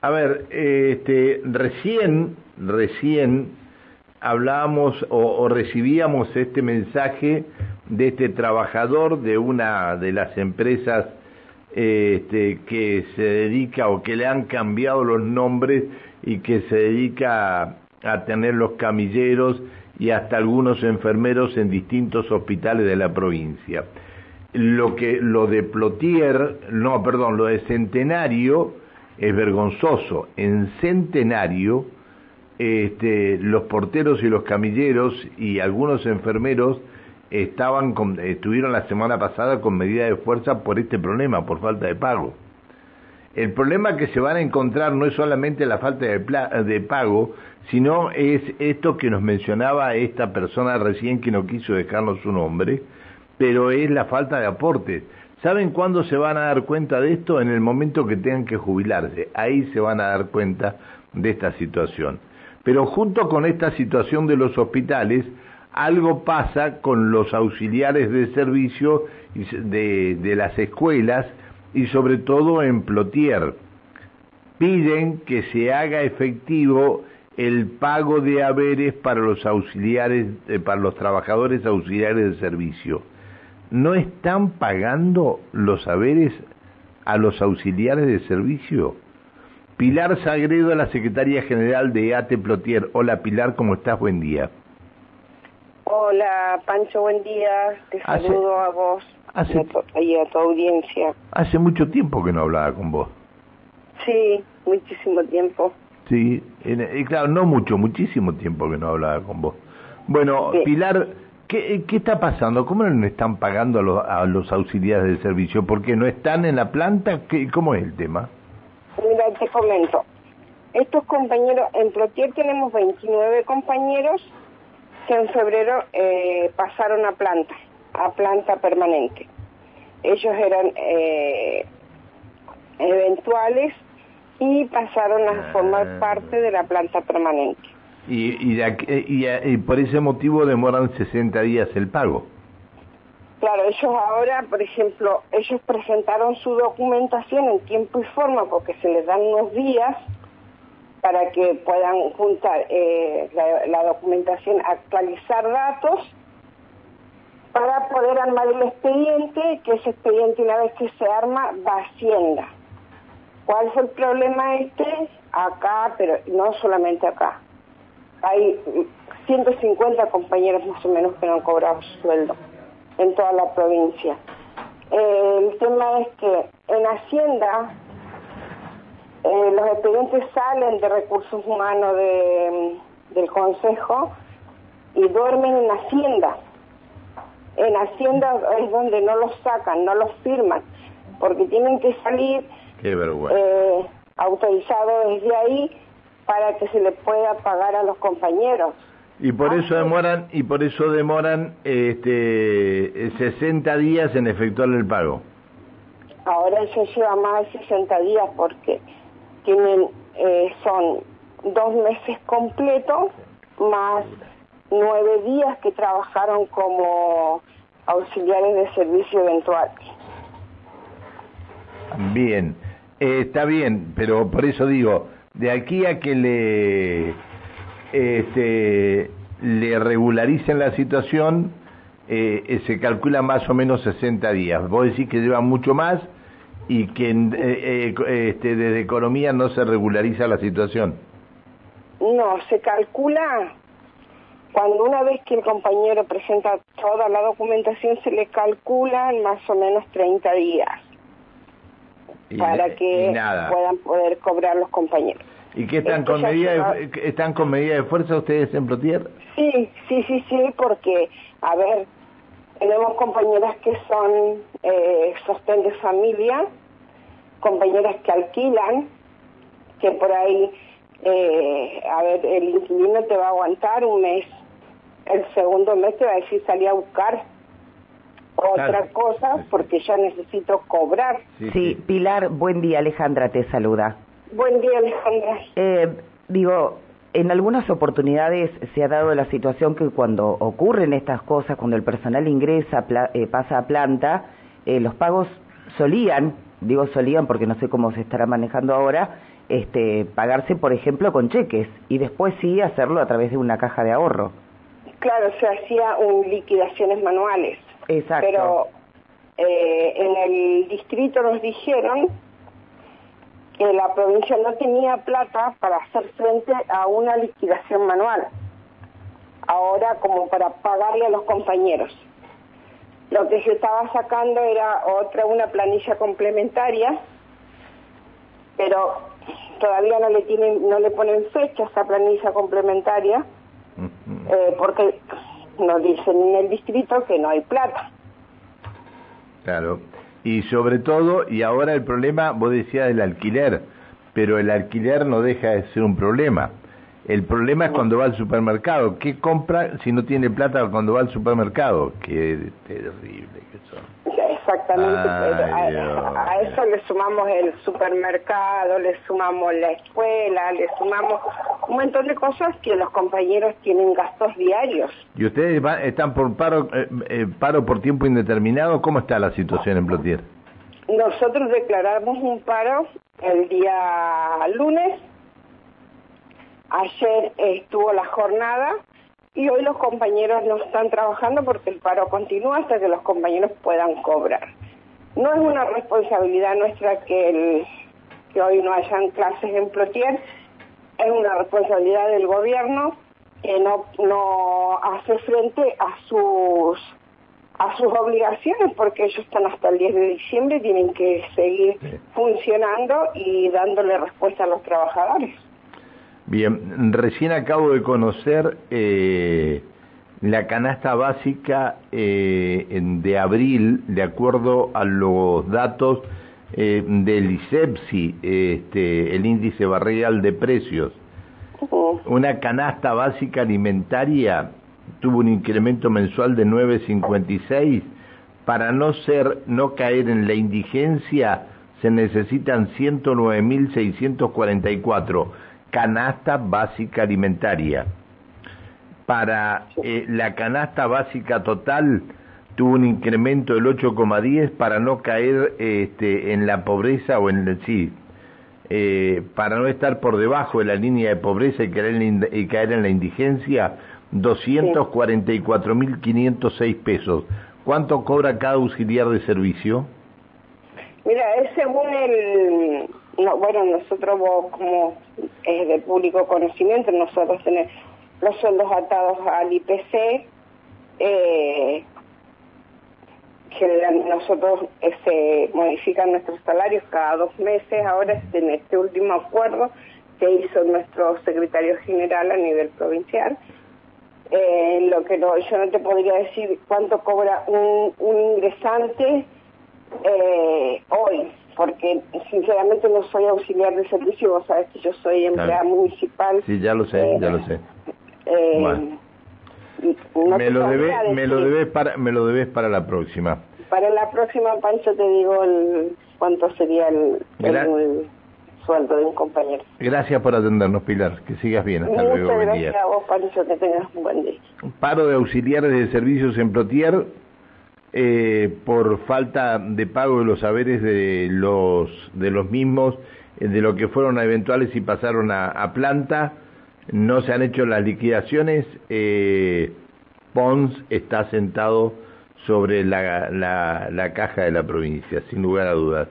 A ver, este, recién, recién hablábamos o, recibíamos este mensaje de este trabajador de una de las empresas este, que se dedica o que le han cambiado los nombres y que se dedica a tener los camilleros y hasta algunos enfermeros en distintos hospitales de la provincia. Lo que lo de Plotier, no, perdón, lo de Centenario es vergonzoso. En Centenario, este, los porteros y los camilleros y algunos enfermeros estaban estuvieron la semana pasada con medida de fuerza por este problema, por falta de pago. El problema que se van a encontrar no es solamente la falta de, de pago, sino es esto que nos mencionaba esta persona recién que no quiso dejarnos su nombre, pero es la falta de aportes. ¿Saben cuándo se van a dar cuenta de esto? En el momento que tengan que jubilarse. Ahí se van a dar cuenta de esta situación. Pero junto con esta situación de los hospitales, algo pasa con los auxiliares de servicio de, las escuelas y sobre todo en Plotier. Piden que se haga efectivo el pago de haberes para los auxiliares, eh, para los trabajadores auxiliares de servicio. ¿No están pagando los haberes a los auxiliares de servicio? Pilar Sagredo, la secretaria general de ATE Plotier. Hola Pilar, ¿cómo estás? Buen día. Hola Pancho, buen día. Te saludo a vos y a tu audiencia. Hace mucho tiempo que no hablaba con vos. Sí, muchísimo tiempo. Sí, y claro, no mucho, muchísimo tiempo que no hablaba con vos. Bueno, Pilar, ¿qué, ¿qué está pasando? ¿Cómo no están pagando a los, a los auxiliares del servicio? ¿Por qué no están en la planta? ¿Qué, ¿Cómo es el tema? Mira, te comento. Estos compañeros, en Plotier tenemos 29 compañeros que en febrero eh, pasaron a planta, a planta permanente. Ellos eran eh, eventuales y pasaron a formar ah. parte de la planta permanente. Y, y, y, por ese motivo demoran 60 días el pago. Claro, ellos ahora, por ejemplo, ellos presentaron su documentación en tiempo y forma porque se les dan unos días para que puedan juntar eh, la, la, documentación, actualizar datos para poder armar el expediente, que ese expediente una vez que se arma va a Hacienda. ¿Cuál fue el problema este? Acá, pero no solamente acá. Hay 150 compañeros más o menos que no han cobrado su sueldo en toda la provincia. Eh, el tema es que en Hacienda eh, los expedientes salen de recursos humanos de, del Consejo y duermen en Hacienda. En Hacienda es donde no los sacan, no los firman, porque tienen que salir Qué vergüenza. Eh, autorizado desde ahí para que se le pueda pagar a los compañeros. Y por eso demoran y por eso demoran este 60 días en efectuar el pago. Ahora se lleva más de 60 días porque tienen eh, son dos meses completos más nueve días que trabajaron como auxiliares de servicio eventual. Bien. Eh, está bien, pero por eso digo, de aquí a que le, este, le regularicen la situación, eh, eh, se calcula más o menos 60 días. Vos decís que lleva mucho más y que este, desde economía no se regulariza la situación. No, se calcula cuando una vez que el compañero presenta toda la documentación, se le calcula más o menos 30 días para que puedan poder cobrar los compañeros. ¿Y qué están con medida de, están con medida de fuerza ustedes en Plotier? Sí, sí, sí, sí, porque a ver, tenemos compañeras que son eh, sostén de familia, compañeras que alquilan, que por ahí, eh, a ver, el inquilino te va a aguantar un mes, el segundo mes te va a decir salí a buscar otra cosa porque ya necesito cobrar. Sí, Pilar, buen día, Alejandra te saluda. Buen día, Alejandra. Eh, digo, en algunas oportunidades se ha dado la situación que cuando ocurren estas cosas, cuando el personal ingresa, eh, pasa a planta, eh, los pagos solían, digo solían porque no sé cómo se estará manejando ahora, este, pagarse, por ejemplo, con cheques y después sí hacerlo a través de una caja de ahorro. Claro, se hacía un liquidaciones manuales. Exacto. Pero eh, en el distrito nos dijeron que la provincia no tenía plata para hacer frente a una liquidación manual. Ahora como para pagarle a los compañeros. Lo que se estaba sacando era otra, una planilla complementaria, pero todavía no le tienen, no le ponen fecha a esa planilla complementaria, eh, porque nos dicen en el distrito que no hay plata. Claro. Y sobre todo, y ahora el problema, vos decías del alquiler, pero el alquiler no deja de ser un problema. El problema es cuando va al supermercado. ¿Qué compra si no tiene plata cuando va al supermercado? Qué terrible que son. Exactamente. a, eso le sumamos el supermercado, le sumamos la escuela, le sumamos un montón de cosas que los compañeros tienen gastos diarios. ¿Y ustedes están por paro, eh, eh, paro por tiempo indeterminado? ¿Cómo está la situación en Plotier? Nosotros declaramos un paro el día lunes Ayer estuvo la jornada y hoy los compañeros no están trabajando porque el paro continúa hasta que los compañeros puedan cobrar. No es una responsabilidad nuestra que, el, que hoy no hayan clases en Plotier, es una responsabilidad del gobierno que no, no hace frente a sus a sus obligaciones porque ellos están hasta el 10 de diciembre, tienen que seguir funcionando y dándole respuesta a los trabajadores. Bien, recién acabo de conocer eh, la canasta básica eh, de abril, de acuerdo a los datos eh, del ISEPSI, este, el índice barrial de precios. Una canasta básica alimentaria tuvo un incremento mensual de 9.56. Para no ser, no caer en la indigencia, se necesitan 109.644 canasta básica alimentaria. Para eh, la canasta básica total tuvo un incremento del 8,10 para no caer este, en la pobreza o en sí, eh, para no estar por debajo de la línea de pobreza y caer en la, y caer en la indigencia, 244.506 pesos. ¿Cuánto cobra cada auxiliar de servicio? Mira, es según el no, bueno, nosotros como es de público conocimiento, nosotros tenemos los sueldos atados al IPC, eh, nosotros eh, se modifican nuestros salarios cada dos meses, ahora en este último acuerdo que hizo nuestro secretario general a nivel provincial, eh, lo que no, yo no te podría decir cuánto cobra un, un ingresante eh, hoy, porque sinceramente no soy auxiliar de servicio, vos sabés que yo soy empleada municipal. Sí, ya lo sé, ya lo sé. Eh, me, lo debes, me lo debes para me lo debes para la próxima. Para la próxima, Pancho, te digo el, cuánto sería el, sueldo de un compañero. Gracias por atendernos, Pilar. Que sigas bien. Hasta luego. Muchas gracias a vos, Pancho. Que tengas un buen día. Paro de auxiliares de servicios en Plotier eh, por falta de pago de los saberes de los, de los mismos, eh, de lo que fueron eventuales y pasaron a, planta, no se han hecho las liquidaciones, eh, Pons está sentado sobre la, la caja de la provincia, sin lugar a dudas.